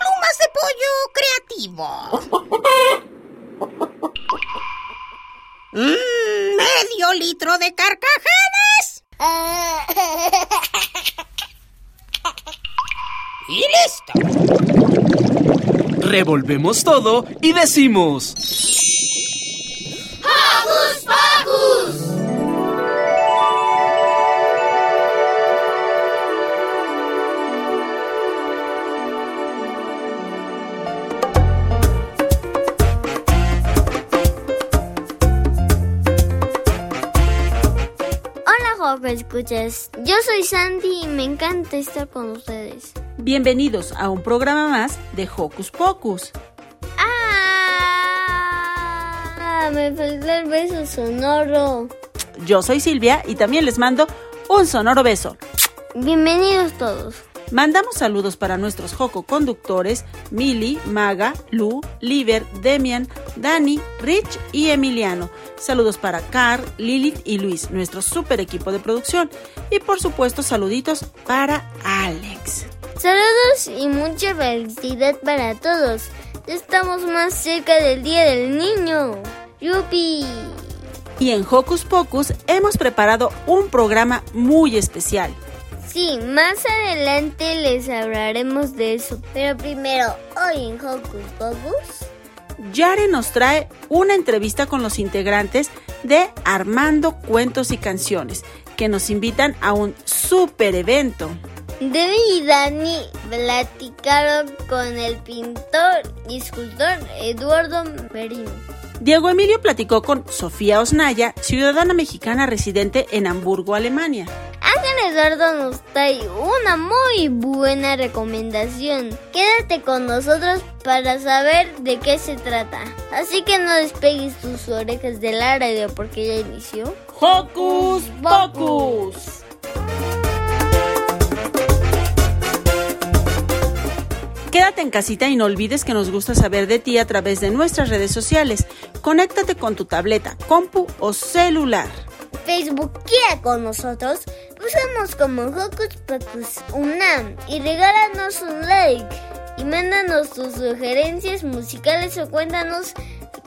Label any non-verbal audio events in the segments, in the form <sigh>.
Plumas de pollo creativo. Mm, medio litro de carcajadas. Y listo. Revolvemos todo y decimos... ¡Hocus Pocus! Escuchas. Yo soy Sandy y me encanta estar con ustedes. Bienvenidos a un programa más de Hocus Pocus. ¡Ah! Me falta el beso sonoro. Yo soy Silvia y también les mando un sonoro beso. Bienvenidos todos. Mandamos saludos para nuestros Joco conductores, Mili, Maga, Lu, Liver, Demian, Dani, Rich y Emiliano. Saludos para Carl, Lilith y Luis, nuestro super equipo de producción. Y por supuesto, saluditos para Alex. Saludos y mucha felicidad para todos. Estamos más cerca del Día del Niño. ¡Yupi! Y en Hocus Pocus hemos preparado un programa muy especial. Sí, más adelante les hablaremos de eso. Pero primero, hoy en Hocus Pocus. Yare nos trae una entrevista con los integrantes de Armando Cuentos y Canciones, que nos invitan a un super evento. Debbie y Dani platicaron con el pintor y escultor Eduardo Merino. Diego Emilio platicó con Sofía Osnaya, ciudadana mexicana residente en Hamburgo, Alemania. Ángel Eduardo nos trae una muy buena recomendación. Quédate con nosotros para saber de qué se trata. Así que no despegues tus orejas de la radio porque ya inició. ¡Hocus Pocus! Quédate en casita y no olvides que nos gusta saber de ti a través de nuestras redes sociales. Conéctate con tu tableta, compu o celular. Facebook con nosotros. Usamos como Hocus Pocus UNAM y regálanos un like. Y mándanos tus sugerencias musicales o cuéntanos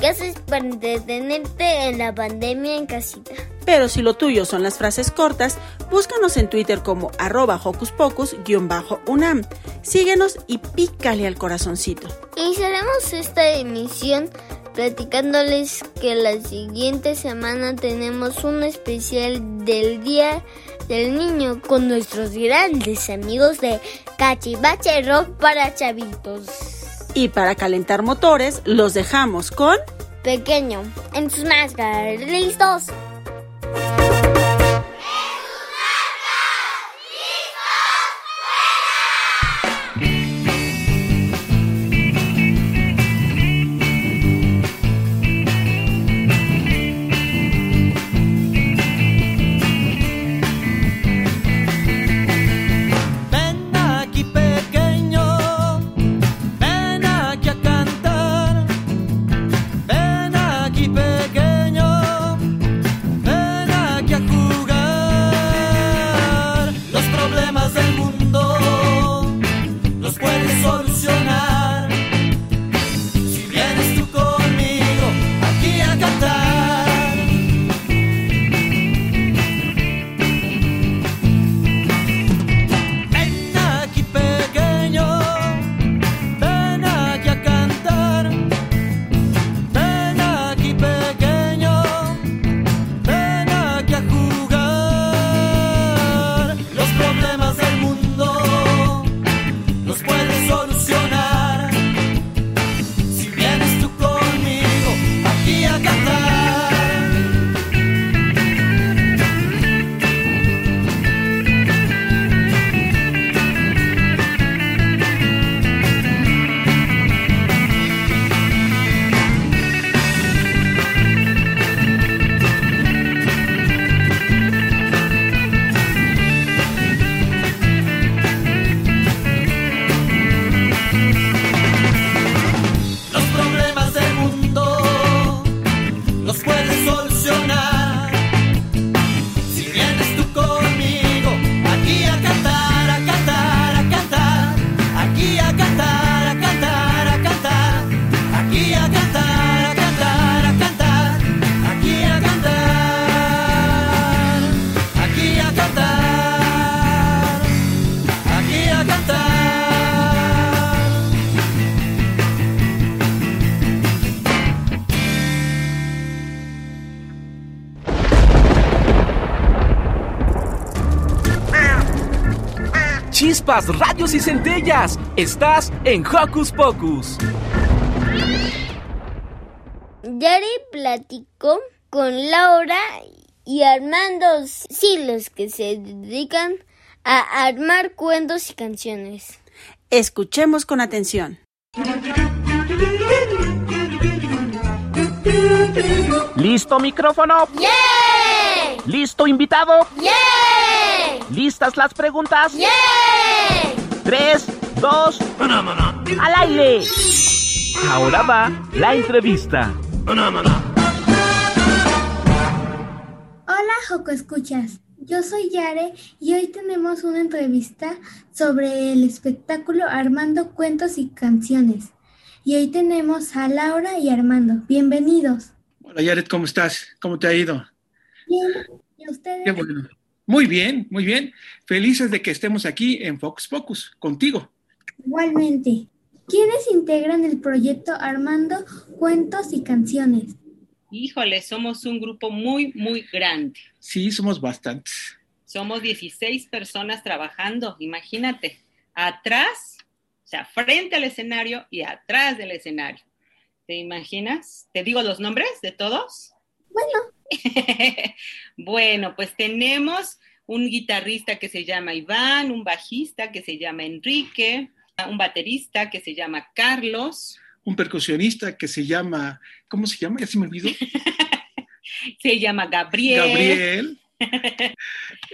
qué haces para entretenerte en la pandemia en casita. Pero si lo tuyo son las frases cortas, búscanos en Twitter como arroba hocus pocus-unam. Síguenos y pícale al corazoncito. Iniciaremos esta emisión platicándoles que la siguiente semana tenemos un especial del Día del Niño con nuestros grandes amigos de Cachivache Rock para chavitos. Y para calentar motores, los dejamos con... Pequeño, en sus máscaras, listos. Chispas, radios y centellas. Estás en Hocus Pocus. Yari platicó con Laura y Armando, sí, los que se dedican a armar cuentos y canciones. Escuchemos con atención. ¿Listo micrófono? ¡Yeah! ¿Listo invitado? ¡Yeah! ¿Listas las preguntas? ¡Yeah! Tres, dos, al aire. Ahora va la entrevista. Hola Joco Escuchas, yo soy Yare y hoy tenemos una entrevista sobre el espectáculo Armando Cuentos y Canciones. Y hoy tenemos a Laura y Armando. Bienvenidos. Hola Yaret, ¿cómo estás? ¿Cómo te ha ido? Bien, ¿y ustedes? Qué bueno. Muy bien, muy bien. Felices de que estemos aquí en Fox Focus, contigo. Igualmente. ¿Quiénes integran el proyecto Armando Cuentos y Canciones? Híjole, somos un grupo muy, muy grande. Sí, somos bastantes. Somos 16 personas trabajando, imagínate. Atrás, o sea, frente al escenario y atrás del escenario. ¿Te imaginas? ¿Te digo los nombres de todos? Bueno, <laughs> bueno, pues tenemos un guitarrista que se llama Iván, un bajista que se llama Enrique, un baterista que se llama Carlos, Un percusionista que se llama, ¿cómo se llama? Ya se me olvidó. <laughs> se llama Gabriel. Gabriel. <laughs>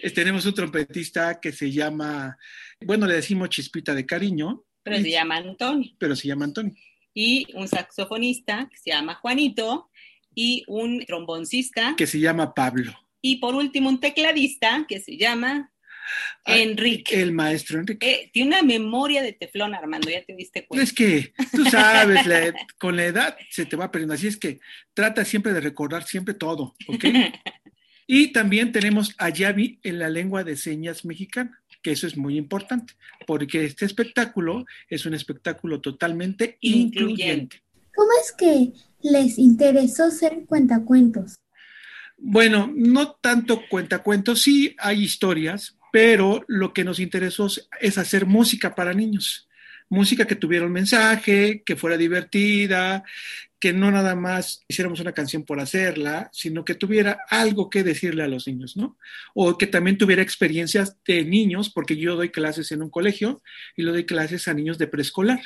Eh, Tenemos un trompetista que se llama, bueno, le decimos Chispita de cariño, pero se llama Antonio. pero se llama Antonio. Y un saxofonista que se llama Juanito. Y un tromboncista. Que se llama Pablo. Y por último, un tecladista que se llama Enrique. El maestro Enrique. Eh, tiene una memoria de teflón, Armando, ya te diste cuenta. Es que, tú <laughs> sabes, la- con la edad se te va perdiendo. Así es que trata siempre de recordar siempre todo, ¿ok? <laughs> Y también tenemos a Yavi en la lengua de señas mexicana, que eso es muy importante, porque este espectáculo es un espectáculo totalmente incluyente. Incluyente. ¿cómo es que les interesó ser cuentacuentos? Bueno, no tanto cuentacuentos, sí hay historias, pero lo que nos interesó es hacer música para niños. Música que tuviera un mensaje, que fuera divertida, que no nada más hiciéramos una canción por hacerla, sino que tuviera algo que decirle a los niños, ¿no? O que también tuviera experiencias de niños, porque yo doy clases en un colegio y lo doy clases a niños de preescolar.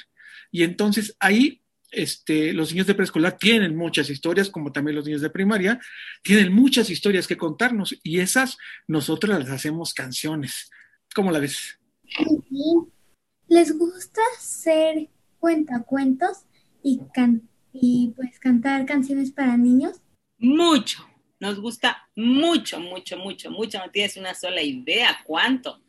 Y entonces ahí este, los niños de preescolar tienen muchas historias, como también los niños de primaria, tienen muchas historias que contarnos y esas nosotros las hacemos canciones. ¿Cómo la ves? ¿Les gusta ser cuentacuentos y, can- y pues cantar canciones para niños? Mucho. Nos gusta mucho, mucho, mucho, mucho. No tienes una sola idea cuánto.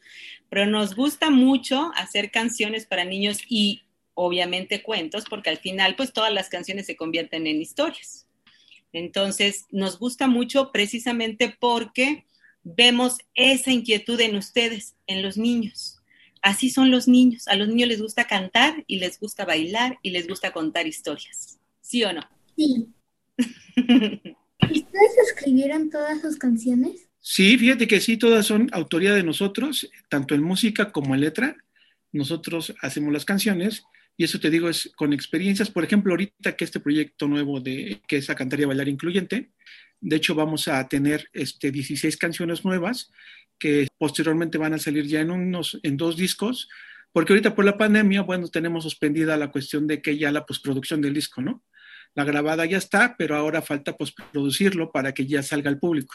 Pero nos gusta mucho hacer canciones para niños y obviamente cuentos, porque al final pues todas las canciones se convierten en historias. Entonces, nos gusta mucho precisamente porque vemos esa inquietud en ustedes, en los niños. Así son los niños. A los niños les gusta cantar y les gusta bailar y les gusta contar historias. ¿Sí o no? Sí. <laughs> ¿Ustedes escribieron todas sus canciones? Sí, fíjate que sí, todas son autoría de nosotros, tanto en música como en letra. Nosotros hacemos las canciones y eso te digo es con experiencias. Por ejemplo, ahorita que este proyecto nuevo de que es a cantar y bailar incluyente, de hecho vamos a tener este 16 canciones nuevas que posteriormente van a salir ya en unos en dos discos, porque ahorita por la pandemia, bueno, tenemos suspendida la cuestión de que ya la postproducción del disco, ¿no? La grabada ya está, pero ahora falta postproducirlo para que ya salga al público.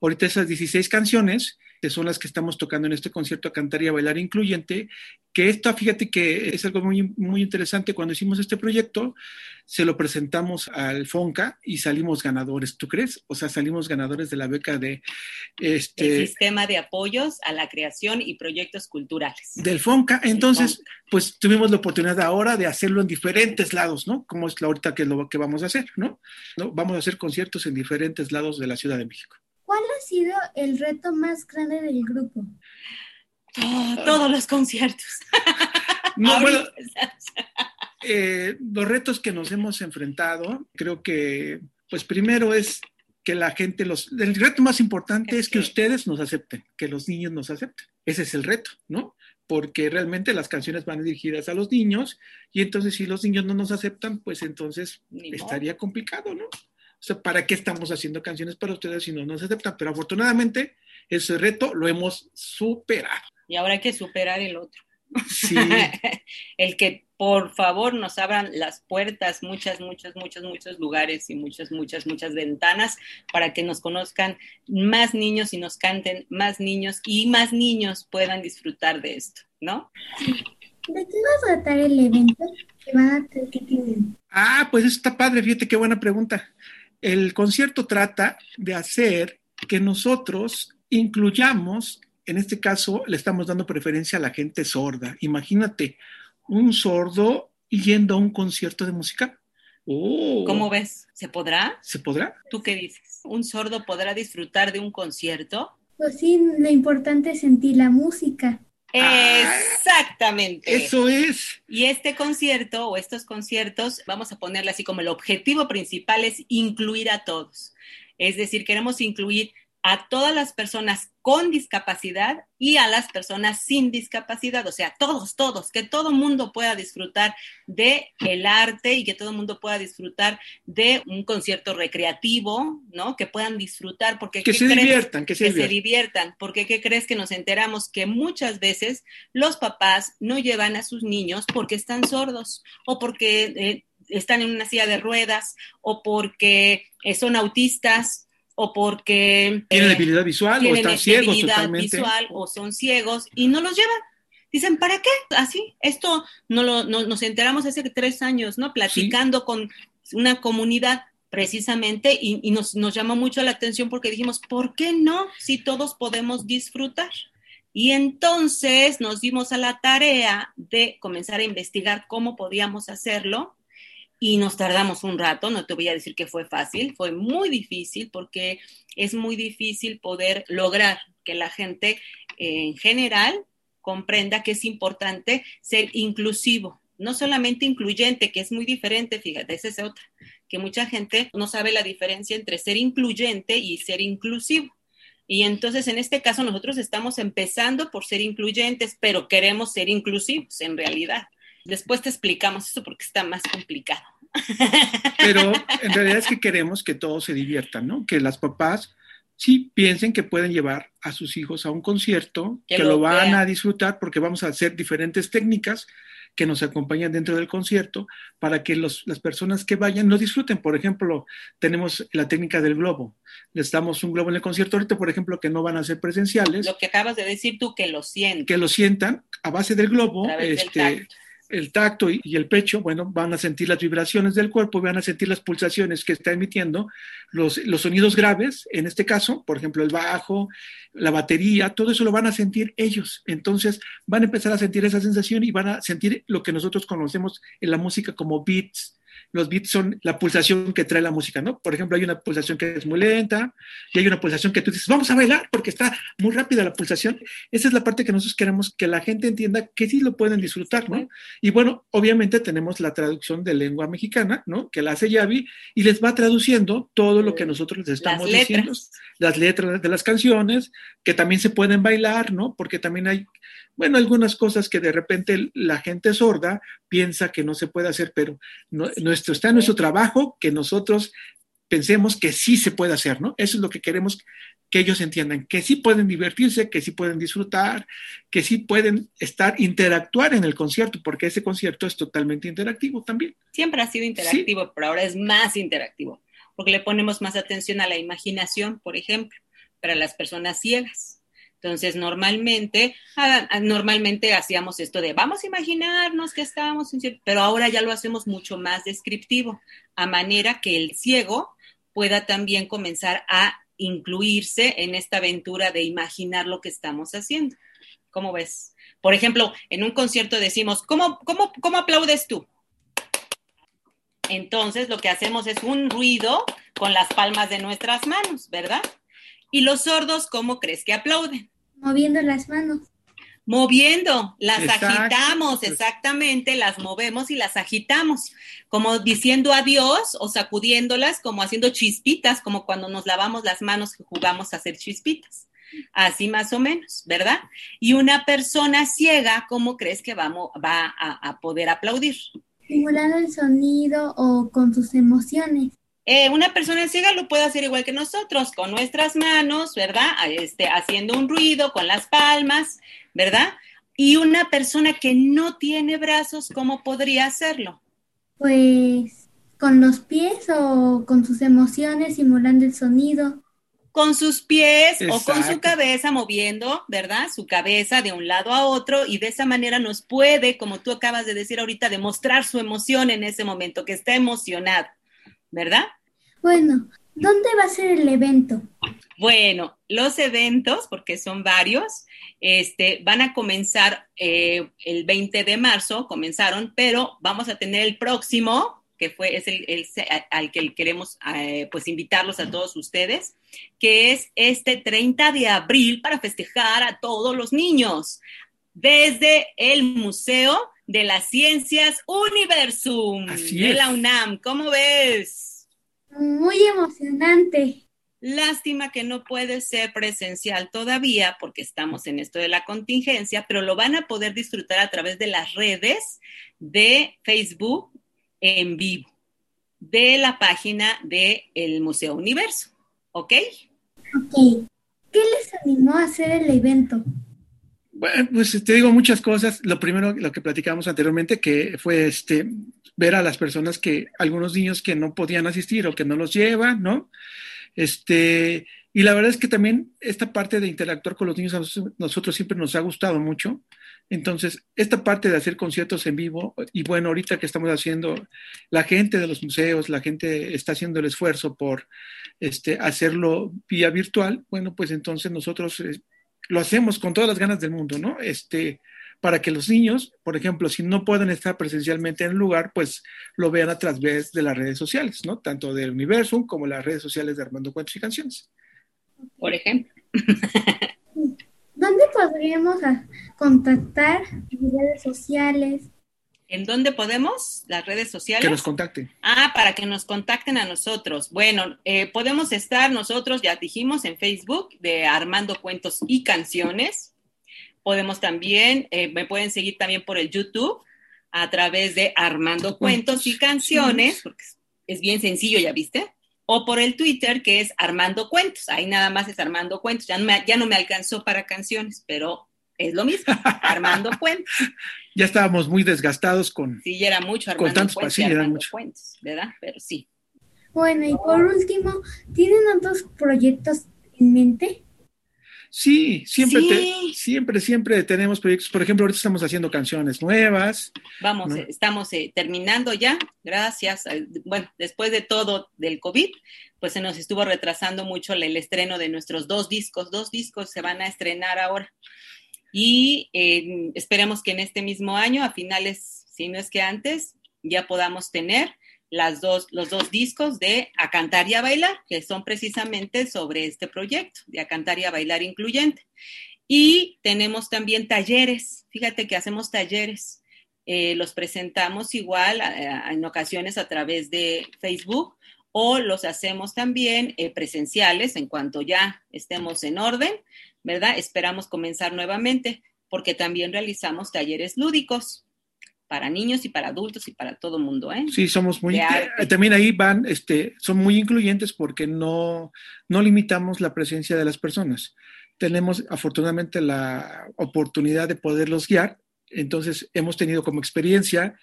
Ahorita esas 16 canciones, que son las que estamos tocando en este concierto a cantar y a bailar incluyente, que esto, fíjate que es algo muy, muy interesante. Cuando hicimos este proyecto, se lo presentamos al FONCA y salimos ganadores, ¿tú crees? O sea, salimos ganadores de la beca de este El sistema de apoyos a la creación y proyectos culturales. del FONCA. Entonces, pues tuvimos la oportunidad ahora de hacerlo en diferentes lados, ¿no? Como es la ahorita que es lo que vamos a hacer, ¿no? ¿no? Vamos a hacer conciertos en diferentes lados de la Ciudad de México. ¿Cuál ha sido el reto más grande del grupo? Oh, todos los conciertos. <laughs> No, bueno, <laughs> eh, los retos que nos hemos enfrentado, creo que, pues primero es que la gente los... El reto más importante es que ustedes nos acepten, que los niños nos acepten. Ese es el reto, ¿no? porque realmente las canciones van dirigidas a los niños y entonces si los niños no nos aceptan, pues entonces estaría complicado, ¿no? O sea, ¿para qué estamos haciendo canciones para ustedes si no nos aceptan? Pero afortunadamente ese reto lo hemos superado. Y ahora hay que superar el otro. Sí. <laughs> el que por favor nos abran las puertas, muchas, muchos, muchos, muchos lugares y muchas, muchas, muchas ventanas para que nos conozcan más niños y nos canten más niños y más niños puedan disfrutar de esto, ¿no? ¿De qué va a tratar el evento van a? Ah, pues eso está padre, fíjate qué buena pregunta. El concierto trata de hacer que nosotros incluyamos, en este caso le estamos dando preferencia a la gente sorda. Imagínate, un sordo yendo a un concierto de música. Oh. ¿Cómo ves? ¿Se podrá? ¿Se podrá? ¿Tú qué dices? ¿Un sordo podrá disfrutar de un concierto? Pues sí, lo importante es sentir la música. Exactamente. Eso es. Y este concierto o estos conciertos, vamos a ponerle así como el objetivo principal es incluir a todos. Es decir, queremos incluir a todas las personas con discapacidad y a las personas sin discapacidad, o sea, todos, todos, que todo mundo pueda disfrutar de el arte y que todo el mundo pueda disfrutar de un concierto recreativo, ¿no? Que puedan disfrutar porque que se diviertan, que, se, se diviertan, porque qué crees que nos enteramos que muchas veces los papás no llevan a sus niños porque están sordos o porque eh, están en una silla de ruedas o porque eh, son autistas o porque tienen eh, debilidad visual o están ciegos totalmente. visual o son ciegos y no los llevan. Dicen, ¿para qué? Así, esto no lo, no, nos enteramos hace tres años, ¿no? Platicando con una comunidad precisamente y, y nos, nos llamó mucho la atención porque dijimos, ¿por qué no? Si todos podemos disfrutar. Y entonces nos dimos a la tarea de comenzar a investigar cómo podíamos hacerlo y nos tardamos un rato, no te voy a decir que fue fácil, fue muy difícil porque es muy difícil poder lograr que la gente eh, en general comprenda que es importante ser inclusivo, no solamente incluyente, que es muy diferente, fíjate, esa es otra, que mucha gente no sabe la diferencia entre ser incluyente y ser inclusivo. Y entonces, en este caso, nosotros estamos empezando por ser incluyentes, pero queremos ser inclusivos en realidad. Después te explicamos eso porque está más complicado. Pero <laughs> en realidad es que queremos que todos se diviertan, ¿no? Que las papás sí piensen que pueden llevar a sus hijos a un concierto, que, lo, van a disfrutar porque vamos a hacer diferentes técnicas que nos acompañan dentro del concierto para que los, las personas que vayan no disfruten. Por ejemplo, tenemos la técnica del globo. Les damos un globo en el concierto ahorita, por ejemplo, que no van a ser presenciales. Lo que acabas de decir tú, que lo sientan. Que lo sientan a base del globo. Este, el tacto y, el pecho, bueno, van a sentir las vibraciones del cuerpo, van a sentir las pulsaciones que está emitiendo, los, los sonidos graves, en este caso, por ejemplo, el bajo, la batería, todo eso lo van a sentir ellos. Entonces van a empezar a sentir esa sensación y van a sentir lo que nosotros conocemos en la música como beats, los beats son la pulsación que trae la música, ¿no? Por ejemplo, hay una pulsación que es muy lenta y hay una pulsación que tú dices, vamos a bailar porque está muy rápida la pulsación. Esa es la parte que nosotros queremos que la gente entienda que sí lo pueden disfrutar, ¿no? Y bueno, obviamente tenemos la traducción de lengua mexicana, ¿no? Que la hace Yavi y les va traduciendo todo lo que nosotros les estamos diciendo, las letras de las canciones, que también se pueden bailar, ¿no? Porque también hay bueno, algunas cosas que de repente la gente sorda piensa que no se puede hacer, pero nuestro, está en nuestro trabajo que nosotros pensemos que sí se puede hacer, ¿no? Eso es lo que queremos que ellos entiendan, que sí pueden divertirse, que sí pueden disfrutar, que sí pueden estar, interactuar en el concierto, porque ese concierto es totalmente interactivo también. Siempre ha sido interactivo, pero ahora es más interactivo, porque le ponemos más atención a la imaginación, por ejemplo, para las personas ciegas. Entonces, normalmente, ah, ah, normalmente hacíamos esto de vamos a imaginarnos que estábamos pero ahora ya lo hacemos mucho más descriptivo, a manera que el ciego pueda también comenzar a incluirse en esta aventura de imaginar lo que estamos haciendo. ¿Cómo ves? Por ejemplo, en un concierto decimos, ¿cómo, cómo, cómo aplaudes tú? Entonces, lo que hacemos es un ruido con las palmas de nuestras manos, ¿verdad? ¿Y los sordos cómo crees que aplauden? Moviendo las manos. Moviendo, las agitamos, exactamente, las movemos y las agitamos, como diciendo adiós o sacudiéndolas, como haciendo chispitas, como cuando nos lavamos las manos y jugamos a hacer chispitas. Así más o menos, ¿verdad? Y una persona ciega, ¿cómo crees que vamos, va a, a poder aplaudir? Simulando el sonido o con sus emociones. Eh, una persona ciega lo puede hacer igual que nosotros, con nuestras manos, ¿verdad? Este, haciendo un ruido con las palmas, ¿verdad? Y una persona que no tiene brazos, ¿cómo podría hacerlo? Pues con los pies o con sus emociones simulando el sonido. Con sus pies o con su cabeza moviendo, ¿verdad? Su cabeza de un lado a otro y de esa manera nos puede, como tú acabas de decir ahorita, demostrar su emoción en ese momento, que está emocionado, ¿verdad? Bueno, ¿dónde va a ser el evento? Bueno, los eventos, porque son varios, este, van a comenzar eh, el 20 de marzo, comenzaron, pero vamos a tener el próximo, que fue, es el, el- al que queremos eh, pues invitarlos a todos ustedes, que es este 30 de abril para festejar a todos los niños desde el Museo de las Ciencias Universum Así de la UNAM. ¿Cómo ves? Muy emocionante. Lástima que no puede ser presencial todavía porque estamos en esto de la contingencia, pero lo van a poder disfrutar a través de las redes de Facebook en vivo, de la página del Museo Universo. ¿Ok? Ok. ¿Qué les animó a hacer el evento? Bueno, pues te digo muchas cosas. Lo primero, lo que platicamos anteriormente, que fue este ver a las personas que, algunos niños que no podían asistir o que no los llevan, ¿no? Este, y la verdad es que también esta parte de interactuar con los niños a nosotros, nosotros siempre nos ha gustado mucho. Entonces, esta parte de hacer conciertos en vivo, y bueno, ahorita que estamos haciendo, la gente de los museos, la gente está haciendo el esfuerzo por este, hacerlo vía virtual, bueno, pues entonces nosotros eh, lo hacemos con todas las ganas del mundo, ¿no? Este, para que los niños, por ejemplo, si no pueden estar presencialmente en el lugar, pues lo vean a través de las redes sociales, ¿no? Tanto del Universum como las redes sociales de Armando Cuentos y Canciones. Por ejemplo. <laughs> ¿Dónde podríamos contactar en redes sociales? ¿En dónde podemos? Las redes sociales. Que nos contacten. Ah, para que nos contacten a nosotros. Bueno, eh, podemos estar nosotros, ya dijimos, en Facebook de Armando Cuentos y Canciones. Podemos también, eh, me pueden seguir también por el YouTube a través de Armando Cuentos y Canciones, porque es- bien sencillo, ¿ya viste? O por el Twitter, que es Armando Cuentos. Ahí nada más es Armando Cuentos. Ya no me, ya no me alcanzó para canciones, pero es lo mismo. Armando <laughs> Cuentos. Ya estábamos muy desgastados con... Sí, ya era mucho Con Armando tantos Cuentos y pasillos, era Armando mucho. Cuentos, ¿verdad? Pero sí. Bueno, y por último, ¿tienen otros proyectos en mente? Sí, siempre, Sí. te- siempre, siempre tenemos proyectos. Por ejemplo, ahorita estamos haciendo canciones nuevas. Vamos, ¿no? eh, estamos eh, terminando ya, gracias. a- bueno, después de todo del COVID, pues se nos estuvo retrasando mucho el, el estreno de nuestros dos discos. Dos discos se van a estrenar ahora. Y eh, esperemos que en este mismo año, a finales, si no es que antes, ya podamos tener las dos, los dos discos de A Cantar y a Bailar, que son precisamente sobre este proyecto, de A Cantar y a Bailar Incluyente. Y tenemos también talleres, fíjate que hacemos talleres, eh, los presentamos igual a- en ocasiones a través de Facebook o los hacemos también eh, presenciales en cuanto ya estemos en orden, ¿verdad? Esperamos comenzar nuevamente porque también realizamos talleres lúdicos para niños y para adultos y para todo mundo, ¿eh? Sí, somos muy... Eh, También ahí van, este, son muy incluyentes porque no, no limitamos la presencia de las personas. Tenemos afortunadamente la oportunidad de poderlos guiar. Entonces, hemos tenido como experiencia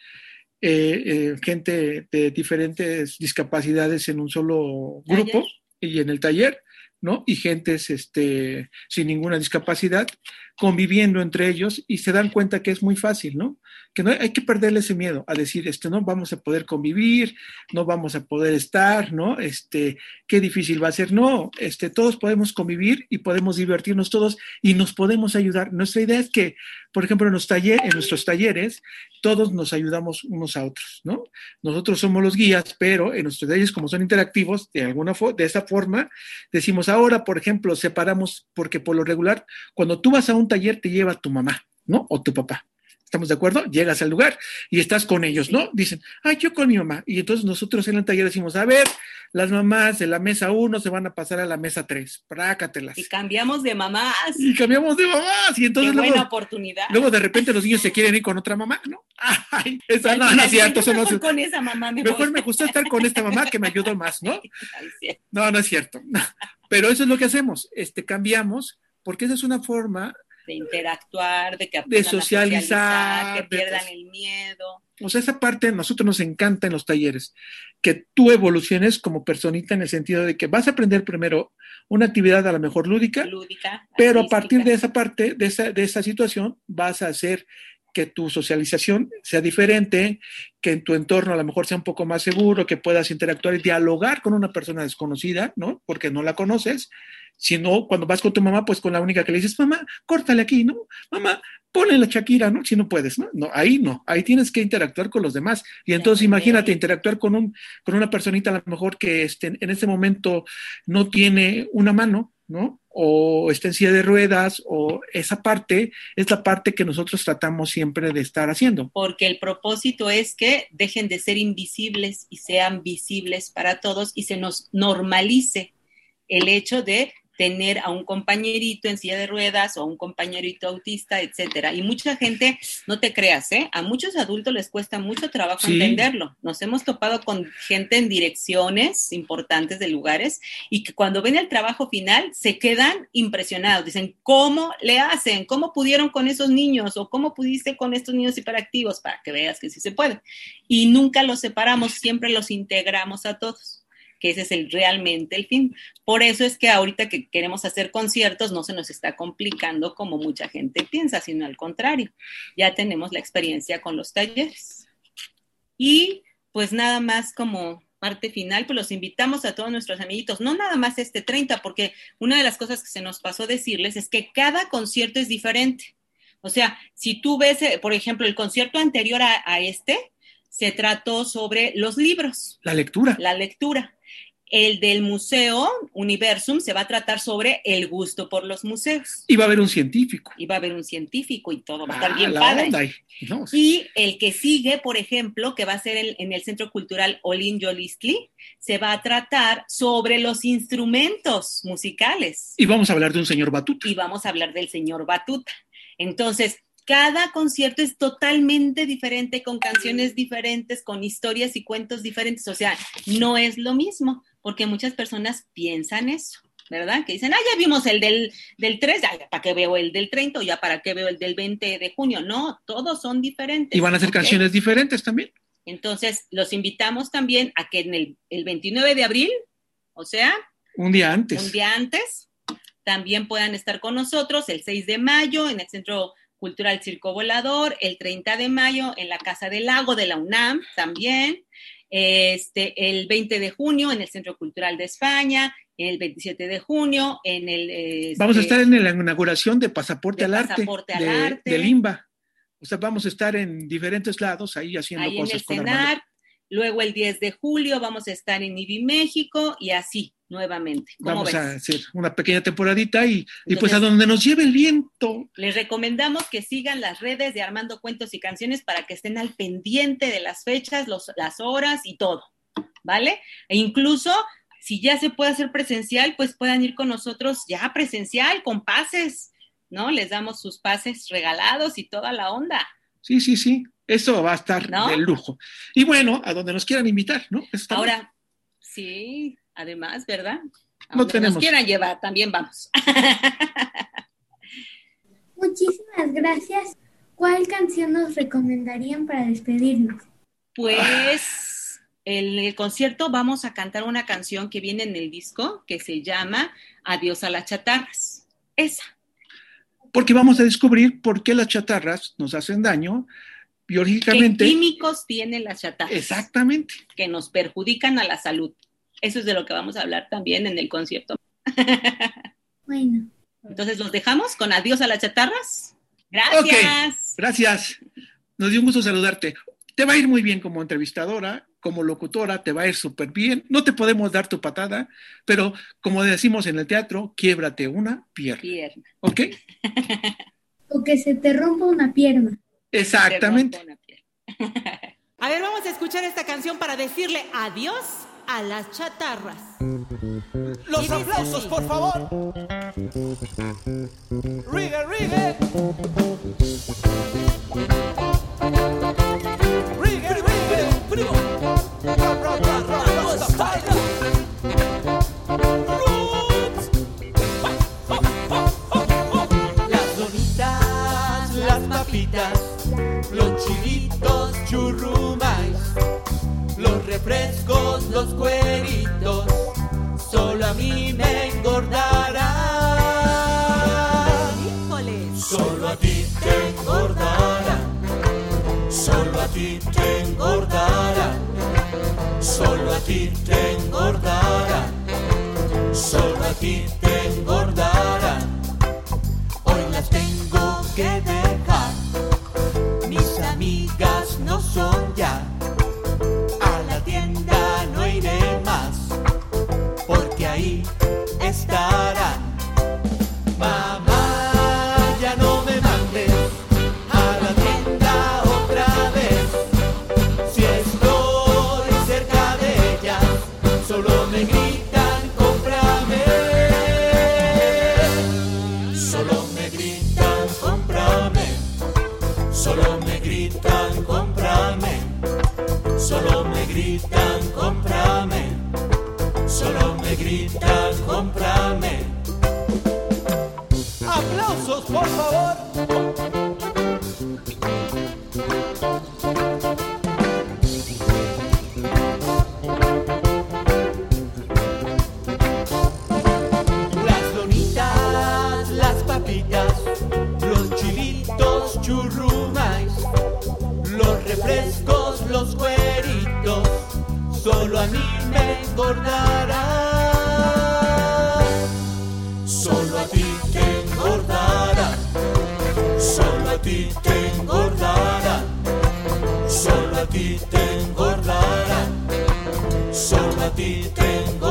eh, eh, gente de diferentes discapacidades en un solo grupo y en el taller, ¿no? Y gentes este, sin ninguna discapacidad conviviendo entre ellos y se dan cuenta que es muy fácil, ¿no? Que no hay que perderle ese miedo a decir, este, no vamos a poder convivir, no vamos a poder estar, ¿no? Este, qué difícil va a ser. No, este, todos podemos convivir y podemos divertirnos todos y nos podemos ayudar. Nuestra idea es que, por ejemplo, en, los taller, en nuestros talleres, todos nos ayudamos unos a otros, ¿no? Nosotros somos los guías, pero en nuestros talleres, como son interactivos, de alguna de esa forma, decimos ahora, por ejemplo, separamos, porque por lo regular, cuando tú vas a un taller te lleva tu mamá, ¿no? O tu papá. ¿Estamos de acuerdo? Llegas al lugar y estás con ellos, ¿no? Dicen, ay, yo con mi mamá. Y entonces nosotros en el taller decimos, a ver, las mamás de la mesa 1 se van a pasar a la mesa 3, prácatelas. Y cambiamos de mamás. Y cambiamos de mamás. Y entonces Qué luego, buena oportunidad. luego de repente los niños se quieren ir con otra mamá, ¿no? Ay, esa no, no es cierto, eso no con esa mamá me Mejor voy. me gustó estar con esta mamá que me ayudó más, ¿no? <laughs> No, no es cierto. <laughs> Pero eso es lo que hacemos, este, cambiamos, porque esa es una forma, De interactuar, de que aprendan a socializar, que de- pierdan el miedo. o sea, esa parte a nosotros nos encanta en los talleres, que tú evoluciones como personita en el sentido de que vas a aprender primero una actividad a lo mejor lúdica, Lúdica. pero a partir de esa parte, de esa, de esa situación, vas a hacer que tu socialización sea diferente, que en tu entorno a lo mejor sea un poco más seguro, que puedas interactuar y dialogar con una persona desconocida, ¿no? Porque no la conoces. Si no, cuando vas con tu mamá, pues con la única que le dices, mamá, córtale aquí, ¿no? Mamá, ponle la Shakira, ¿no? Si no puedes, ¿no? No, ahí no, ahí tienes que interactuar con los demás. Y entonces imagínate interactuar con, un, con una personita a lo mejor que este, en este momento no tiene una mano, ¿no? O está en silla de ruedas, o esa parte es la parte que nosotros tratamos siempre de estar haciendo. Porque el propósito es que dejen de ser invisibles y sean visibles para todos y se nos normalice el hecho de tener a un compañerito en silla de ruedas o a un compañerito autista, etcétera. Y mucha gente, no te creas, ¿eh? A muchos adultos les cuesta mucho trabajo Sí. entenderlo. Nos hemos topado con gente en direcciones importantes de lugares y que cuando ven el trabajo final se quedan impresionados. Dicen, ¿cómo le hacen? ¿Cómo pudieron con esos niños? ¿O cómo pudiste con estos niños hiperactivos? Para que veas que sí se puede. Y nunca los separamos, siempre los integramos a todos que ese es el, realmente el fin. Por eso es que ahorita que queremos hacer conciertos no se nos está complicando como mucha gente piensa, sino al contrario, ya tenemos la experiencia con los talleres. Y pues nada más como parte final, pues los invitamos a todos nuestros amiguitos, no nada más este 30, porque una de las cosas que se nos pasó decirles es que cada concierto es diferente. O sea, si tú ves, eh, por ejemplo, el concierto anterior a, a este, se trató sobre los libros, La lectura. la lectura. El del museo Universum se va a tratar sobre el gusto por los museos. Y va a haber un científico. Y va a haber un científico y todo, va a estar Ah, bien la padre. onda Y el que sigue, por ejemplo, que va a ser el- en el Centro Cultural Olin Yolistli, se va a tratar sobre los instrumentos musicales. Y vamos a hablar de un señor batuta. Y vamos a hablar del señor Batuta. Entonces, cada concierto es totalmente diferente, con canciones diferentes, con historias y cuentos diferentes. O sea, no es lo mismo, porque muchas personas piensan eso. ¿Verdad? Que dicen, ah, ya vimos el del, del 3, ya, ¿para qué veo el del 30 o ya para qué veo el del 20 de junio? No, todos son diferentes. Y van a ser canciones diferentes también. Entonces, los invitamos también a que en el, el 29 de abril, o sea, Un día antes. un día antes, también puedan estar con nosotros el 6 de mayo en el Centro Cultural Circo Volador, el 30 de mayo en la Casa del Lago de la UNAM también, este, el 20 de junio en el Centro Cultural de España, el 27 de junio en el... este, Vamos a estar en la inauguración de Pasaporte de al Arte, al de, Arte. de Limba. O sea, vamos a estar en diferentes lados ahí haciendo ahí en cosas el con. Luego el 10 de julio vamos a estar en IBI México y así nuevamente. ¿Cómo Vamos ves? a hacer una pequeña temporadita y, y pues a donde nos lleve el viento. Les recomendamos que sigan las redes de Armando Cuentos y Canciones para que estén al pendiente de las fechas, los- las horas y todo, ¿vale? E incluso si ya se puede hacer presencial, pues puedan ir con nosotros ya presencial, con pases, ¿no? Les damos sus pases regalados y toda la onda. Sí, sí, sí. Eso va a estar ¿No? de lujo. Y bueno, a donde nos quieran invitar, ¿no? Eso está bien. Ahora, sí, además, ¿verdad? A No tenemos. Nos quieran llevar, también vamos. <laughs> Muchísimas gracias. ¿Cuál canción nos recomendarían para despedirnos? Pues en el concierto vamos a cantar una canción que viene en el disco que se llama Adiós a las chatarras. Esa. Porque vamos a descubrir por qué las chatarras nos hacen daño ¿Qué biológicamente. químicos tienen las chatarras? Exactamente. Que nos perjudican a la salud. Eso es de lo que vamos a hablar también en el concierto. Bueno, Entonces los dejamos con Adiós a las chatarras. Gracias. Gracias. Nos dio un gusto saludarte. Te va a ir muy bien como entrevistadora, como locutora, te va a ir súper bien. No te podemos dar tu patada, pero como decimos en el teatro, quiébrate una pierna. Pierna. ¿Ok? <laughs> o que se te rompa una pierna. Exactamente. <laughs> A ver, vamos a escuchar esta canción para decirle adiós a las chatarras. Los aplausos, por favor. Rigue, rigue. Rigue, rigue. Las donitas, las papitas, los chilitos, churrumais, refrescos, los cueritos, solo a mí me engordarán. Solo a ti te engordarán, solo a ti te engordarán, solo a ti te engordarán, solo a ti te engordarán. Hoy las tengo que dejar, solo a ti te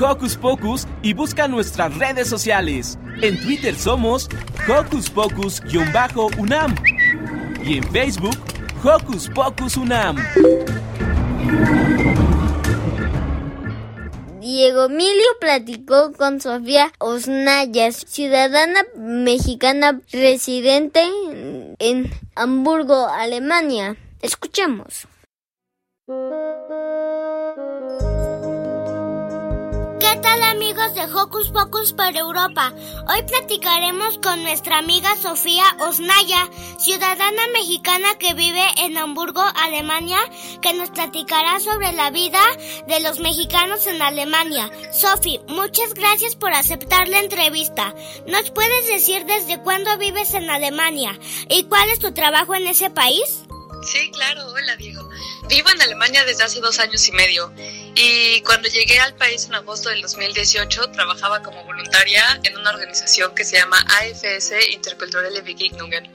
Hocus Pocus y busca nuestras redes sociales. En Twitter somos Hocus Pocus-UNAM y en Facebook Hocus Pocus UNAM. Diego Emilio platicó con Sofía Osnaya, ciudadana mexicana residente en Hamburgo, Alemania. Escuchemos. De Hocus Pocus para Europa? Hoy platicaremos con nuestra amiga Sofía Osnaya, ciudadana mexicana que vive en Hamburgo, Alemania, que nos platicará sobre la vida de los mexicanos en Alemania. Sofi, muchas gracias por aceptar la entrevista. ¿Nos puedes decir desde cuándo vives en Alemania y cuál es tu trabajo en ese país? Sí, claro. Hola, Diego. Vivo en Alemania desde hace dos años y medio y cuando llegué al país en agosto del 2018 trabajaba como voluntaria en una organización que se llama AFS Interkulturelle Begegnungen.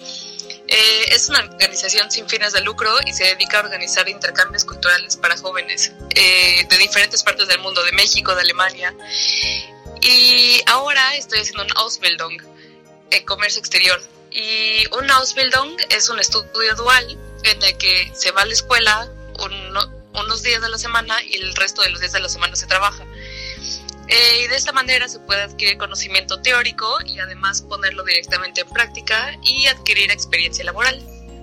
Eh, es una organización sin fines de lucro y se dedica a organizar intercambios culturales para jóvenes eh, de diferentes partes del mundo, de México, de Alemania. Y ahora estoy haciendo un Ausbildung en comercio exterior. Y un Ausbildung es un estudio dual en el que se va a la escuela un, unos días de la semana y el resto de los días de la semana se trabaja. Eh, y de esta manera se puede adquirir conocimiento teórico y además ponerlo directamente en práctica y adquirir experiencia laboral.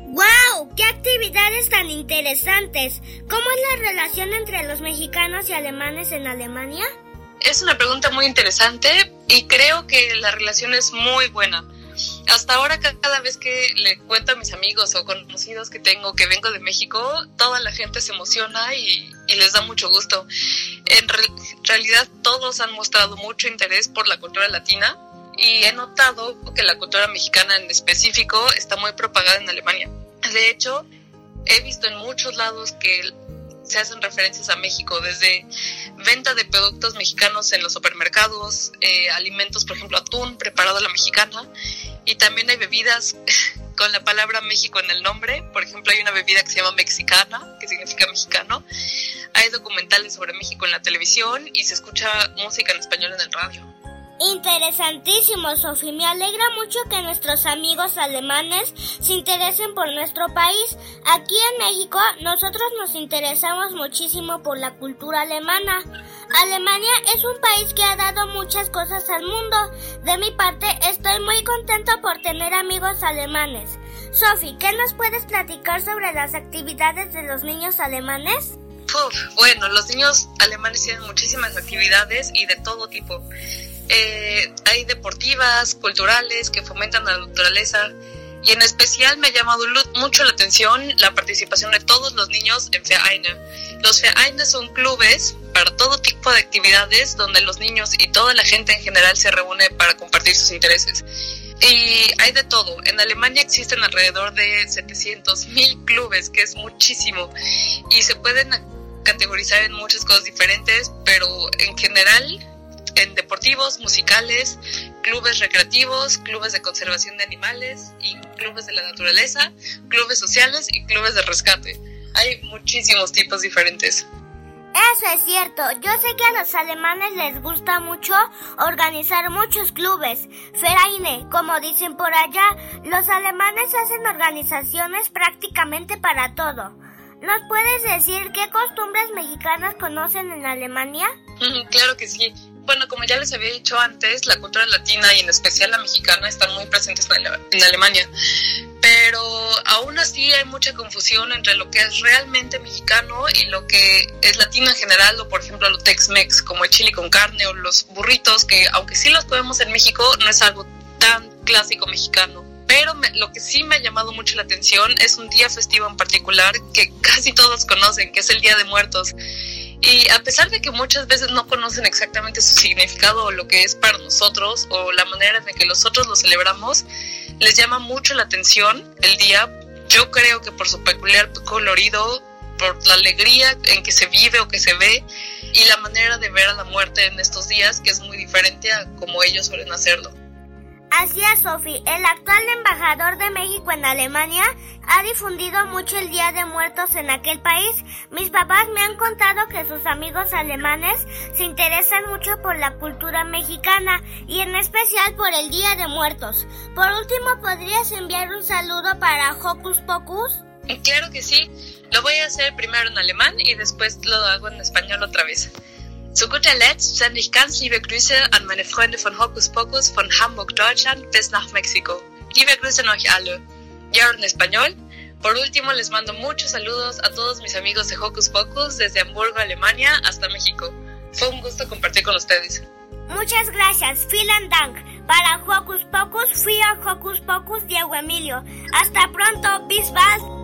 ¡Wow! ¡Qué actividades tan interesantes! ¿Cómo es la relación entre los mexicanos y alemanes en Alemania? Es una pregunta muy interesante y creo que la relación es muy buena. Hasta ahora cada vez que le cuento a mis amigos o conocidos que tengo que vengo de México, toda la gente se emociona y, les da mucho gusto. En realidad todos han mostrado mucho interés por la cultura latina y he notado que la cultura mexicana en específico está muy propagada en Alemania. De hecho, he visto en muchos lados que se hacen referencias a México, desde venta de productos mexicanos en los supermercados, eh, alimentos, por ejemplo, atún preparado a la mexicana, y también hay bebidas <laughs> con la palabra México en el nombre. Por ejemplo, hay una bebida que se llama mexicana, que significa mexicano. Hay documentales sobre México en la televisión y se escucha música en español en el radio. Interesantísimo, Sofi. Me alegra mucho que nuestros amigos alemanes se interesen por nuestro país. Aquí en México, nosotros nos interesamos muchísimo por la cultura alemana. Alemania es un país que ha dado muchas cosas al mundo. De mi parte, estoy muy contento por tener amigos alemanes. Sofi, ¿qué nos puedes platicar sobre las actividades de los niños alemanes? bueno, los niños alemanes tienen muchísimas actividades y de todo tipo. Eh, hay deportivas, culturales, que fomentan la naturaleza. Y en especial me ha llamado mucho la atención la participación de todos los niños en Vereine. Los Vereine son clubes para todo tipo de actividades donde los niños y toda la gente en general se reúne para compartir sus intereses. Y hay de todo. En Alemania existen alrededor de 700 mil clubes, que es muchísimo. Y se pueden categorizar en muchas cosas diferentes, pero en general en deportivos, musicales, clubes recreativos, clubes de conservación de animales y clubes de la naturaleza, clubes sociales y clubes de rescate. Hay muchísimos tipos diferentes. Eso es cierto. Yo sé que a los alemanes les gusta mucho organizar muchos clubes. Vereine, como dicen por allá, los alemanes hacen organizaciones prácticamente para todo. ¿Nos puedes decir qué costumbres mexicanas conocen en Alemania? <laughs> claro que sí. Bueno, como ya les había dicho antes, la cultura latina y en especial la mexicana están muy presentes en Alemania. Pero aún así hay mucha confusión entre lo que es realmente mexicano y lo que es latino en general, o por ejemplo lo Tex-Mex, como el chili con carne o los burritos, que aunque sí los comemos en México, no es algo tan clásico mexicano. Pero lo que sí me ha llamado mucho la atención es un día festivo en particular que <laughs> casi todos conocen, que es el Día de Muertos. Y a pesar de que muchas veces no conocen exactamente su significado o lo que es para nosotros o la manera en que nosotros lo celebramos, les llama mucho la atención el día. Yo creo que por su peculiar colorido, por la alegría en que se vive o que se ve y la manera de ver a la muerte en estos días que es muy diferente a como ellos suelen hacerlo. Es, Sophie. El actual embajador de México en Alemania ha difundido mucho el Día de Muertos en aquel país. Mis papás me han contado que sus amigos alemanes se interesan mucho por la cultura mexicana y en especial por el Día de Muertos. Por último, ¿podrías enviar un saludo para Hocus Pocus? Claro que sí. Lo voy a hacer primero en alemán y después lo hago en español otra vez. Zu guter Letzt sende ich ganz liebe Grüße an meine Freunde von Hocus Pocus von Hamburg, Deutschland bis nach México. Liebe Grüße an euch alle. Y ahora en español. Por último, les mando muchos saludos a todos mis amigos de Hocus Pocus desde Hamburgo, Alemania hasta México. Fue un gusto compartir con ustedes. Muchas gracias, vielen Dank. Para Hocus Pocus, fui a Hocus Pocus Diego Emilio. Hasta pronto, bis bald.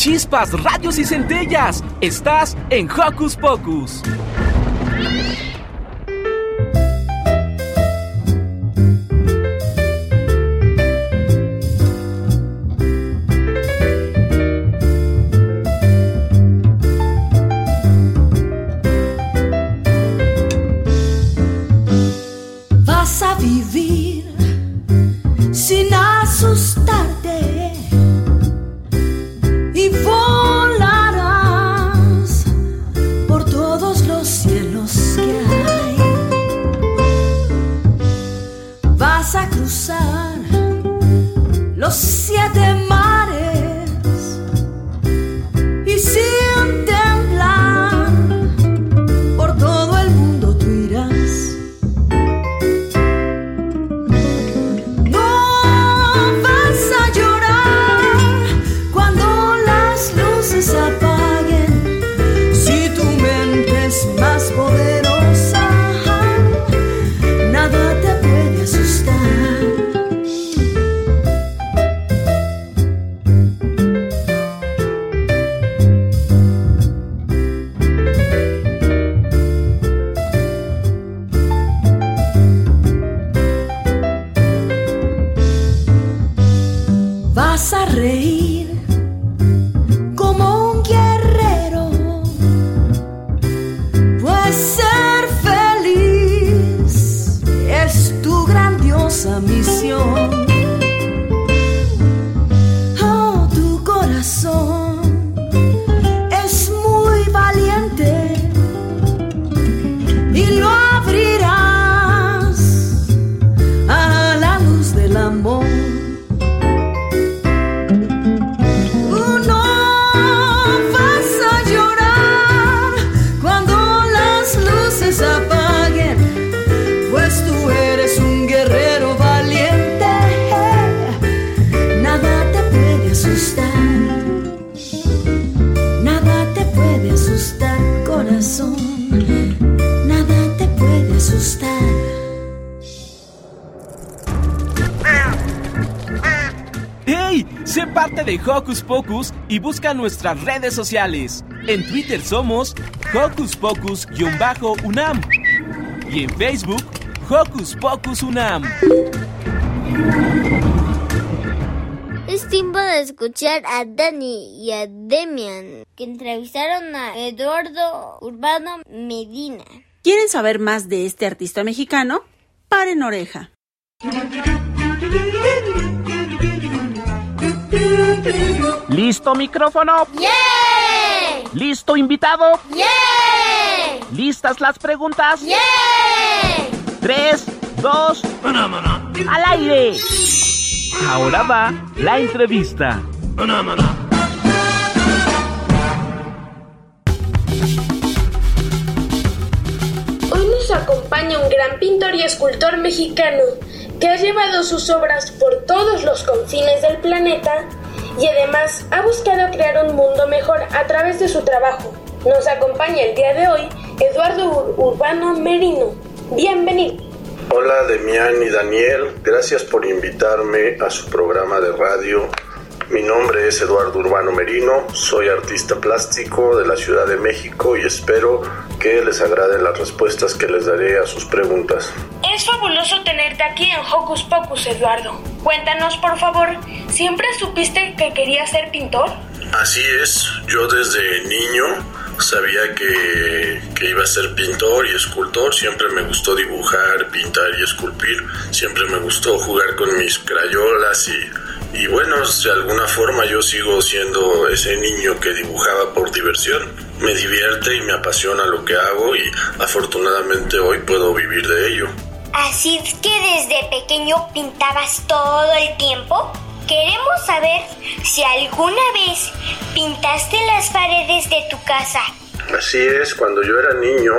Chispas, radios y centellas. Estás en Hocus Pocus. song parte de Hocus Pocus y busca nuestras redes sociales. En Twitter somos Hocus Pocus-UNAM y en Facebook Hocus Pocus UNAM. Es tiempo de escuchar a Dani y a Demian, que entrevistaron a Eduardo Urbano Medina. ¿Quieren saber más de este artista mexicano? Paren oreja. ¿Listo micrófono? ¡Yeah! ¿Listo invitado? ¡Yeah! ¿Listas las preguntas? ¡Yeah! Tres, dos, al aire. Ahora va la entrevista. Hoy nos acompaña un gran pintor y escultor mexicano que ha llevado sus obras por todos los confines del planeta y además ha buscado crear un mundo mejor a través de su trabajo. Nos acompaña el día de hoy Eduardo Ur- Urbano Merino. Bienvenido. Hola Demián y Daniel, gracias por invitarme a su programa de radio. Mi nombre es Eduardo Urbano Merino, soy artista plástico de la Ciudad de México y espero que les agraden las respuestas que les daré a sus preguntas. Es fabuloso tenerte aquí en Hocus Pocus, Eduardo. Cuéntanos, por favor, ¿siempre supiste que querías ser pintor? Así es, yo desde niño sabía que, que iba a ser pintor y escultor, siempre me gustó dibujar, pintar y esculpir, siempre me gustó jugar con mis crayolas y, y bueno, de alguna forma yo sigo siendo ese niño que dibujaba por diversión. Me divierte y me apasiona lo que hago y afortunadamente hoy puedo vivir de ello. Así es que desde pequeño pintabas todo el tiempo. Queremos saber si alguna vez pintaste las paredes de tu casa. Así es, cuando yo era niño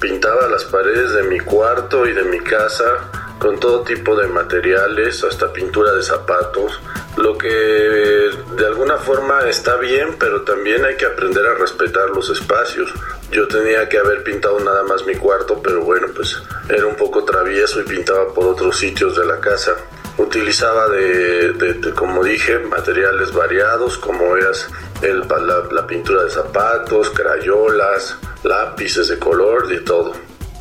pintaba las paredes de mi cuarto y de mi casa con todo tipo de materiales, hasta pintura de zapatos, lo que de alguna forma está bien, pero también hay que aprender a respetar los espacios. Yo tenía que haber pintado nada más mi cuarto, pero bueno, pues era un poco travieso y pintaba por otros sitios de la casa. Utilizaba de, de- de, como dije, materiales variados, como eras el, la, la pintura de zapatos, crayolas, lápices de color, de todo.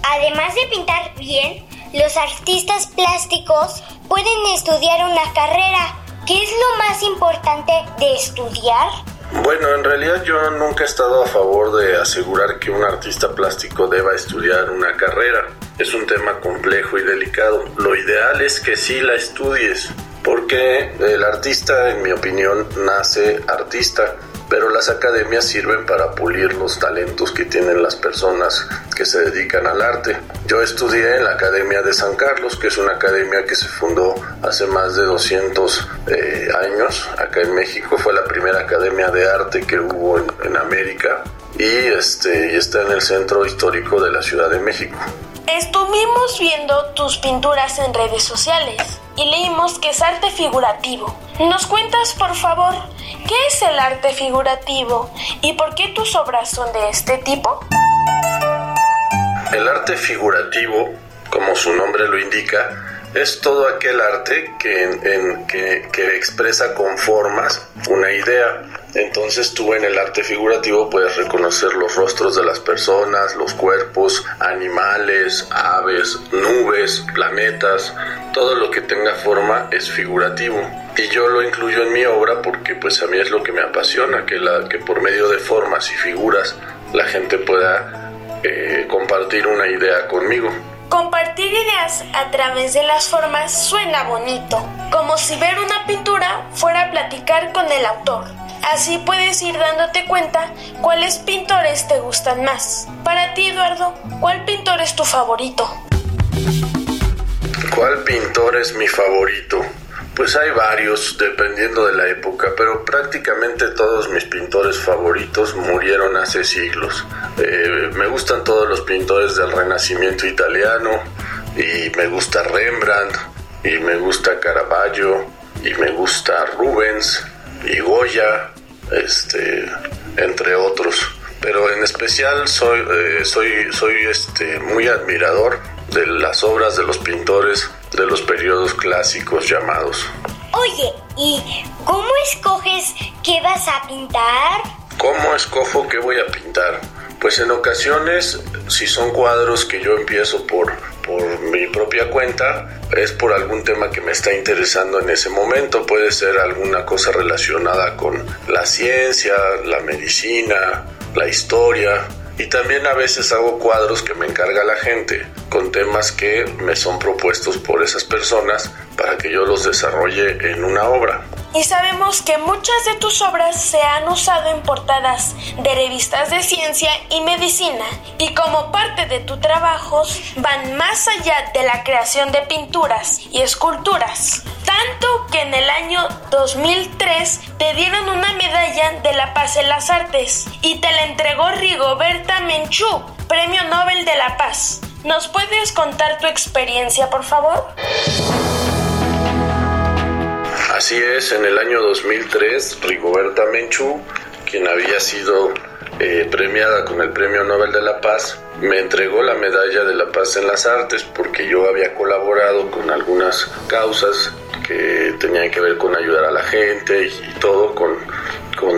Además de pintar bien, los artistas plásticos pueden estudiar una carrera. ¿Qué es lo más importante de estudiar? Bueno, en realidad yo nunca he estado a favor de asegurar que un artista plástico deba estudiar una carrera. Es un tema complejo y delicado. Lo ideal es que sí la estudies, porque el artista, en mi opinión, nace artista, pero las academias sirven para pulir los talentos que tienen las personas que se dedican al arte. Yo estudié en la Academia de San Carlos, que es una academia que se fundó hace más de 200 eh, años acá en México. Fue la primera academia de arte que hubo en, en América y, este, y está en el centro histórico de la Ciudad de México. Estuvimos viendo tus pinturas en redes sociales y leímos que es arte figurativo. ¿Nos cuentas, por favor, qué es el arte figurativo y por qué tus obras son de este tipo? El arte figurativo, como su nombre lo indica, es todo aquel arte que, en, que, que expresa con formas una idea. Entonces tú en el arte figurativo puedes reconocer los rostros de las personas, los cuerpos, animales, aves, nubes, planetas, todo lo que tenga forma es figurativo. Y yo lo incluyo en mi obra porque pues a mí es lo que me apasiona, que, la, que por medio de formas y figuras la gente pueda eh, compartir una idea conmigo. Compartir ideas a través de las formas suena bonito, como si ver una pintura fuera platicar con el autor. Así puedes ir dándote cuenta cuáles pintores te gustan más. Para ti, Eduardo, ¿cuál pintor es tu favorito? ¿Cuál pintor es mi favorito? Pues hay varios, dependiendo de la época, pero prácticamente todos mis pintores favoritos murieron hace siglos. Eh, me gustan todos los pintores del Renacimiento italiano, y me gusta Rembrandt, y me gusta Caravaggio, y me gusta Rubens, y Goya, este, entre otros. Pero en especial soy, eh, soy, soy este, muy admirador de las obras de los pintores de los periodos clásicos llamados. Oye, ¿y cómo escoges qué vas a pintar? ¿Cómo escojo qué voy a pintar? Pues en ocasiones, si son cuadros que yo empiezo por, por mi propia cuenta, es por algún tema que me está interesando en ese momento. Puede ser alguna cosa relacionada con la ciencia, la medicina, la historia. Y también a veces hago cuadros que me encarga la gente con temas que me son propuestos por esas personas para que yo los desarrolle en una obra. Y sabemos que muchas de tus obras se han usado en portadas de revistas de ciencia y medicina y como parte de tu trabajo van más allá de la creación de pinturas y esculturas. Tanto que en el año 2003 te dieron una medalla de la paz en las artes y te la entregó Rigoberta Menchú, Premio Nobel de la Paz. ¿Nos puedes contar tu experiencia, por favor? Así es, en el año 2003, Rigoberta Menchú, quien había sido eh, premiada con el Premio Nobel de la Paz, me entregó la medalla de la paz en las artes porque yo había colaborado con algunas causas que tenían que ver con ayudar a la gente y, todo con, con,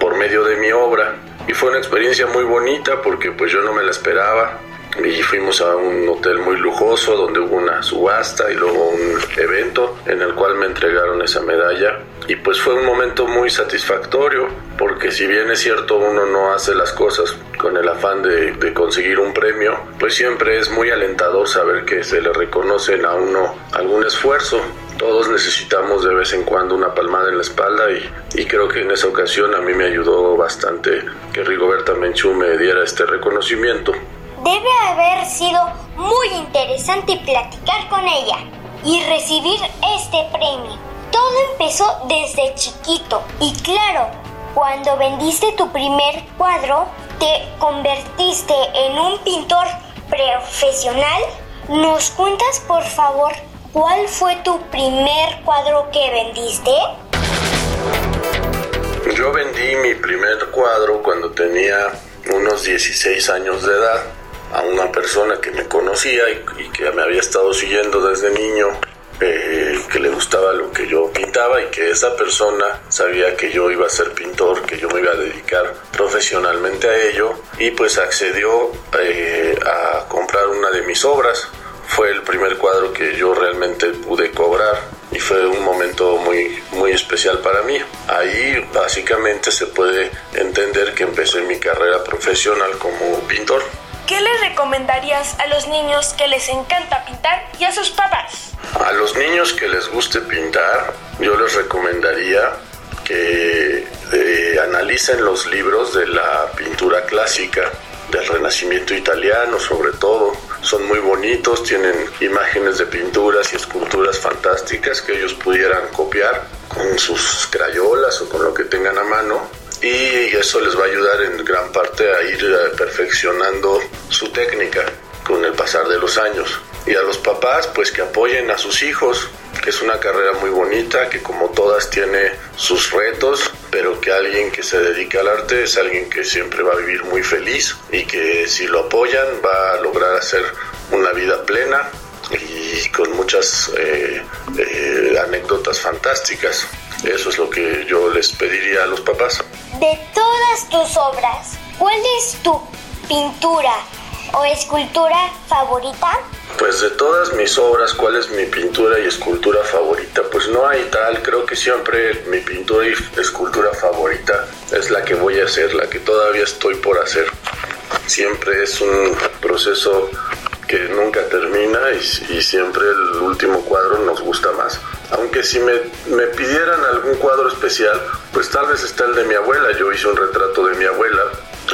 por medio de mi obra. Y fue una experiencia muy bonita porque pues yo no me la esperaba y fuimos a un hotel muy lujoso donde hubo una subasta y luego un evento en el cual me entregaron esa medalla y pues fue un momento muy satisfactorio porque si bien es cierto uno no hace las cosas con el afán de, de conseguir un premio pues siempre es muy alentador saber que se le reconocen a uno algún esfuerzo todos necesitamos de vez en cuando una palmada en la espalda y, y, creo que en esa ocasión a mí me ayudó bastante que Rigoberta Menchú me diera este reconocimiento. Debe haber sido muy interesante platicar con ella y recibir este premio. Todo empezó desde chiquito y claro, cuando vendiste tu primer cuadro, te convertiste en un pintor profesional. ¿Nos cuentas por favor cuál fue tu primer cuadro que vendiste? Yo vendí mi primer cuadro cuando tenía unos 16 años de edad a una persona que me conocía y, que me había estado siguiendo desde niño, eh, que le gustaba lo que yo pintaba y que esa persona sabía que yo iba a ser pintor, que yo me iba a dedicar profesionalmente a ello y pues accedió eh, a comprar una de mis obras. Fue el primer cuadro que yo realmente pude cobrar y fue un momento muy, muy especial para mí. Ahí básicamente se puede entender que empecé mi carrera profesional como pintor. ¿Qué les recomendarías a los niños que les encanta pintar y a sus papás? A los niños que les guste pintar, yo les recomendaría que eh, analicen los libros de la pintura clásica, del Renacimiento italiano sobre todo. Son muy bonitos, tienen imágenes de pinturas y esculturas fantásticas que ellos pudieran copiar con sus crayolas o con lo que tengan a mano y eso les va a ayudar en gran parte a ir eh, perfeccionando su técnica con el pasar de los años. Y a los papás, pues que apoyen a sus hijos, que es una carrera muy bonita, que como todas tiene sus retos, pero que alguien que se dedica al arte es alguien que siempre va a vivir muy feliz y que si lo apoyan va a lograr hacer una vida plena y con muchas eh, eh, anécdotas fantásticas. Eso es lo que yo les pediría a los papás. De todas tus obras, ¿cuál es tu pintura o escultura favorita? Pues de todas mis obras, ¿cuál es mi pintura y escultura favorita? Pues no hay tal, creo que siempre mi pintura y escultura favorita es la que voy a hacer, la que todavía estoy por hacer. Siempre es un proceso que nunca termina y, y siempre el último cuadro nos gusta más. Aunque si me, me, pidieran algún cuadro especial, pues tal vez está el de mi abuela. Yo hice un retrato de mi abuela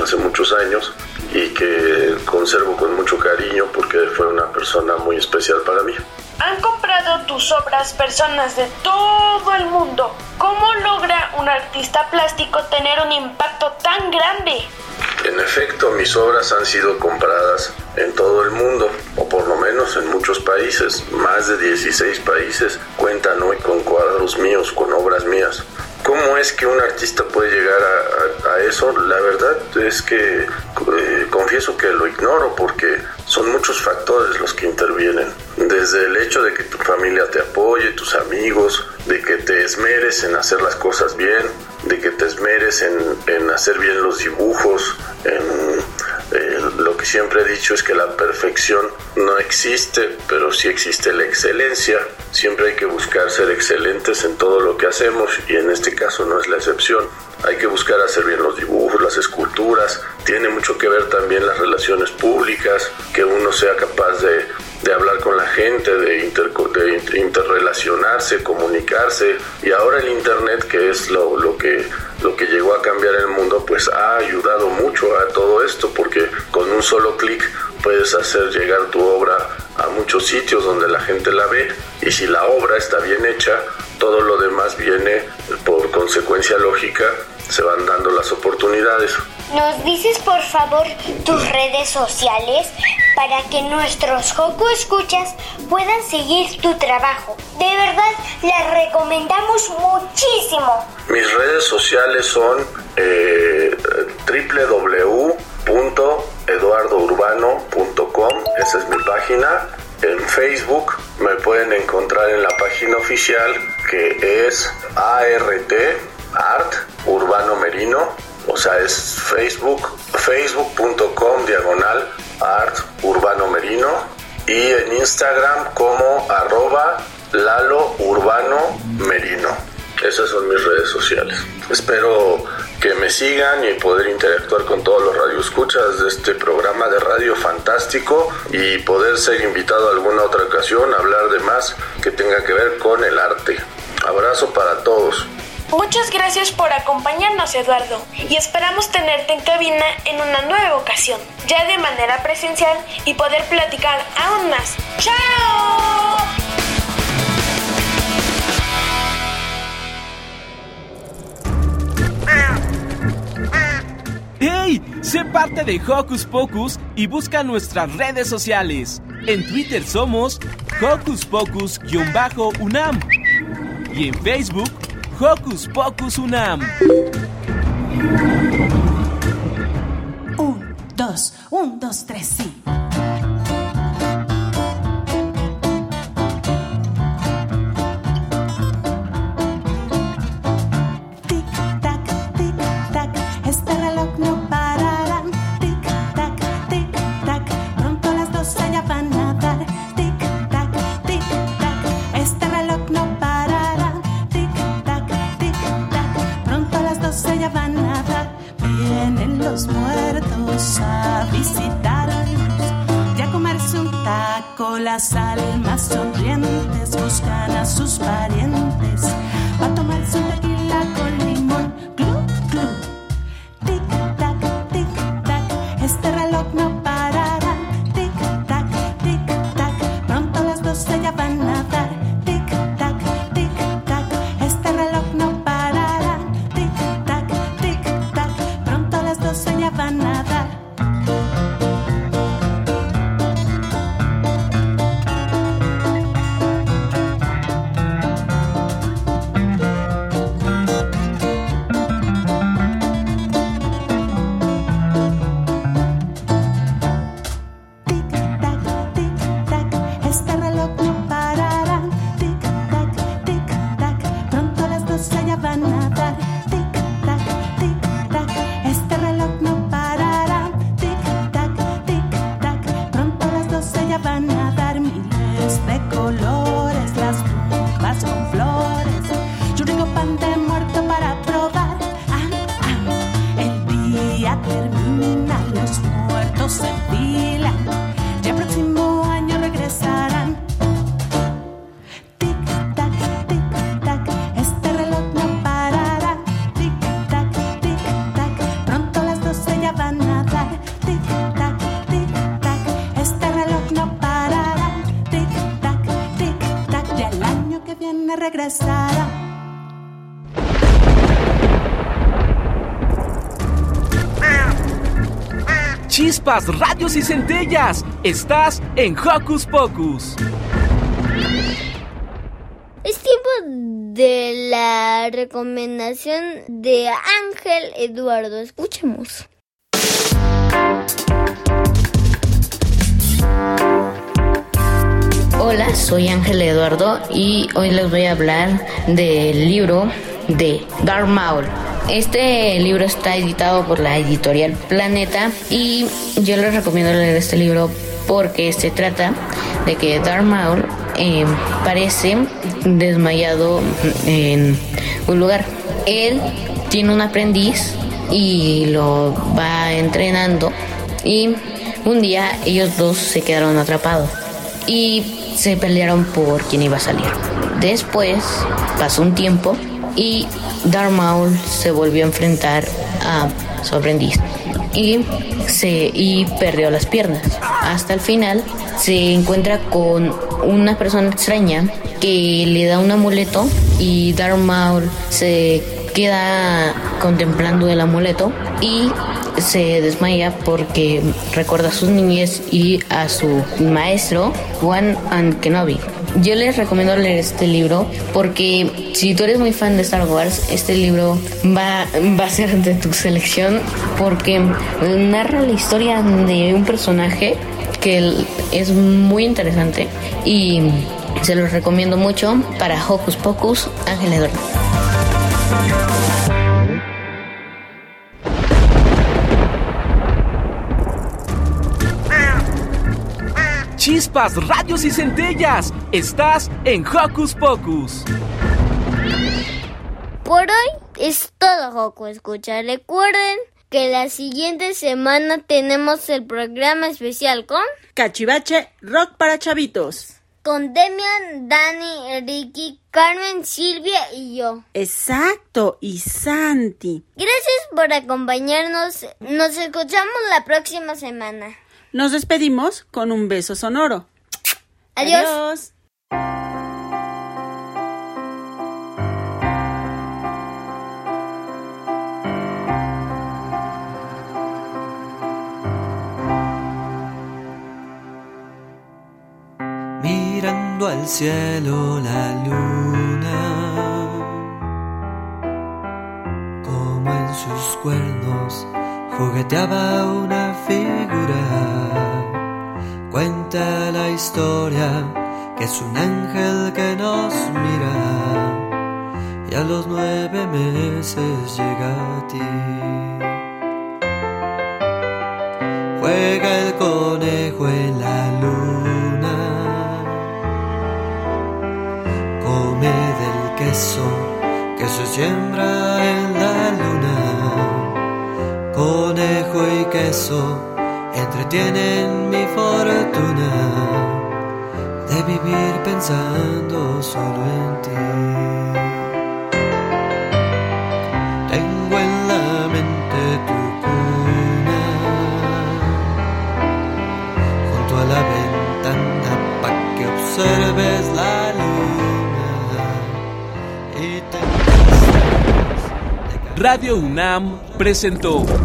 hace muchos años y que conservo con mucho cariño porque fue una persona muy especial para mí. Han comprado tus obras personas de todo el mundo. ¿Cómo logra un artista plástico tener un impacto tan grande? En efecto, mis obras han sido compradas en todo el mundo, o por lo menos en muchos países. Más de 16 países cuentan hoy con cuadros míos, con obras mías. ¿Cómo es que un artista puede llegar a, a, a eso? La verdad es que eh, confieso que lo ignoro porque son muchos factores los que intervienen. Desde el hecho de que tu familia te apoye, tus amigos, de que te esmeres en hacer las cosas bien, de que te esmeres en, en hacer bien los dibujos, en, que siempre he dicho es que la perfección no existe, pero sí existe la excelencia. Siempre hay que buscar ser excelentes en todo lo que hacemos y en este caso no es la excepción. Hay que buscar hacer bien los dibujos, las esculturas. Tiene mucho que ver también las relaciones públicas, que uno sea capaz de, de hablar con la gente, de, inter, de interrelacionarse, comunicarse. Y ahora el Internet, que es lo, lo, que, lo que llegó a cambiar el mundo, pues ha ayudado mucho a todo esto, porque con un solo clic puedes hacer llegar tu obra a muchos sitios donde la gente la ve y si la obra está bien hecha, todo lo demás viene por consecuencia lógica, se van dando las oportunidades. ¿Nos dices por favor tus redes sociales para que nuestros Joco Escuchas puedan seguir tu trabajo? De verdad, las recomendamos muchísimo. Mis redes sociales son eh, www.eduardourbano.com, esa es mi página. En Facebook me pueden encontrar en la página oficial que es ART, Art Urbano Merino, o sea, es Facebook, facebook.com diagonal Art Urbano Merino y en Instagram como arroba Lalo Urbano Merino. Esas son mis redes sociales. Espero que me sigan y poder interactuar con todos los radioescuchas de este programa de radio fantástico y poder ser invitado a alguna otra ocasión a hablar de más que tenga que ver con el arte. Abrazo para todos. Muchas gracias por acompañarnos, Eduardo, y esperamos tenerte en cabina en una nueva ocasión, ya de manera presencial y poder platicar aún más. ¡Chao! ¡Hey! Sé parte de Hocus Pocus y busca nuestras redes sociales. En Twitter somos Hocus Pocus-UNAM y en Facebook Hocus Pocus Unam. Un, dos, un, dos, tres, sí. Chispas, radios y centellas. Estás en Hocus Pocus. Es tiempo de la recomendación de Ángel Eduardo. Escuchemos. Hola, soy Ángel Eduardo y hoy les voy a hablar del libro de Darth Maul. Este libro está editado por la editorial Planeta y yo les recomiendo leer este libro porque se trata de que Darth Maul eh, parece desmayado en un lugar. Él tiene un aprendiz y lo va entrenando y un día ellos dos se quedaron atrapados y se pelearon por quién iba a salir. Después pasó un tiempo y Darth se volvió a enfrentar a su aprendiz y se y perdió las piernas. Hasta el final se encuentra con una persona extraña que le da un amuleto y Darth se queda contemplando el amuleto y se desmaya porque recuerda a sus niñez y a su maestro Juan and Kenobi. Yo les recomiendo leer este libro porque si tú eres muy fan de Star Wars, este libro va, va a ser de tu selección porque narra la historia de un personaje que es muy interesante y se los recomiendo mucho para Hocus Pocus Ángel Eduardo. Chispas, radios y centellas. Estás en Hocus Pocus. Por hoy es todo, Joco. Escucha, recuerden que la siguiente semana tenemos el programa especial con Cachivache Rock para Chavitos. con Demian, Dani, Ricky, Carmen, Silvia y yo. Exacto, y Santi. Gracias por acompañarnos. Nos escuchamos la próxima semana. Nos despedimos con un beso sonoro. Adiós. Mirando al cielo la luna, como en sus cuernos jugueteaba una figura. Cuenta la historia es un ángel que nos mira y a los nueve meses llega a ti. Juega el conejo en la luna, come del queso que se siembra en la luna. Conejo y queso entretienen mi fortuna de vivir pensando solo en ti. Tengo en la mente tu cuna junto a la ventana para que observes la luna y te Radio UNAM presentó ¡Hocus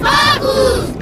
Pocus!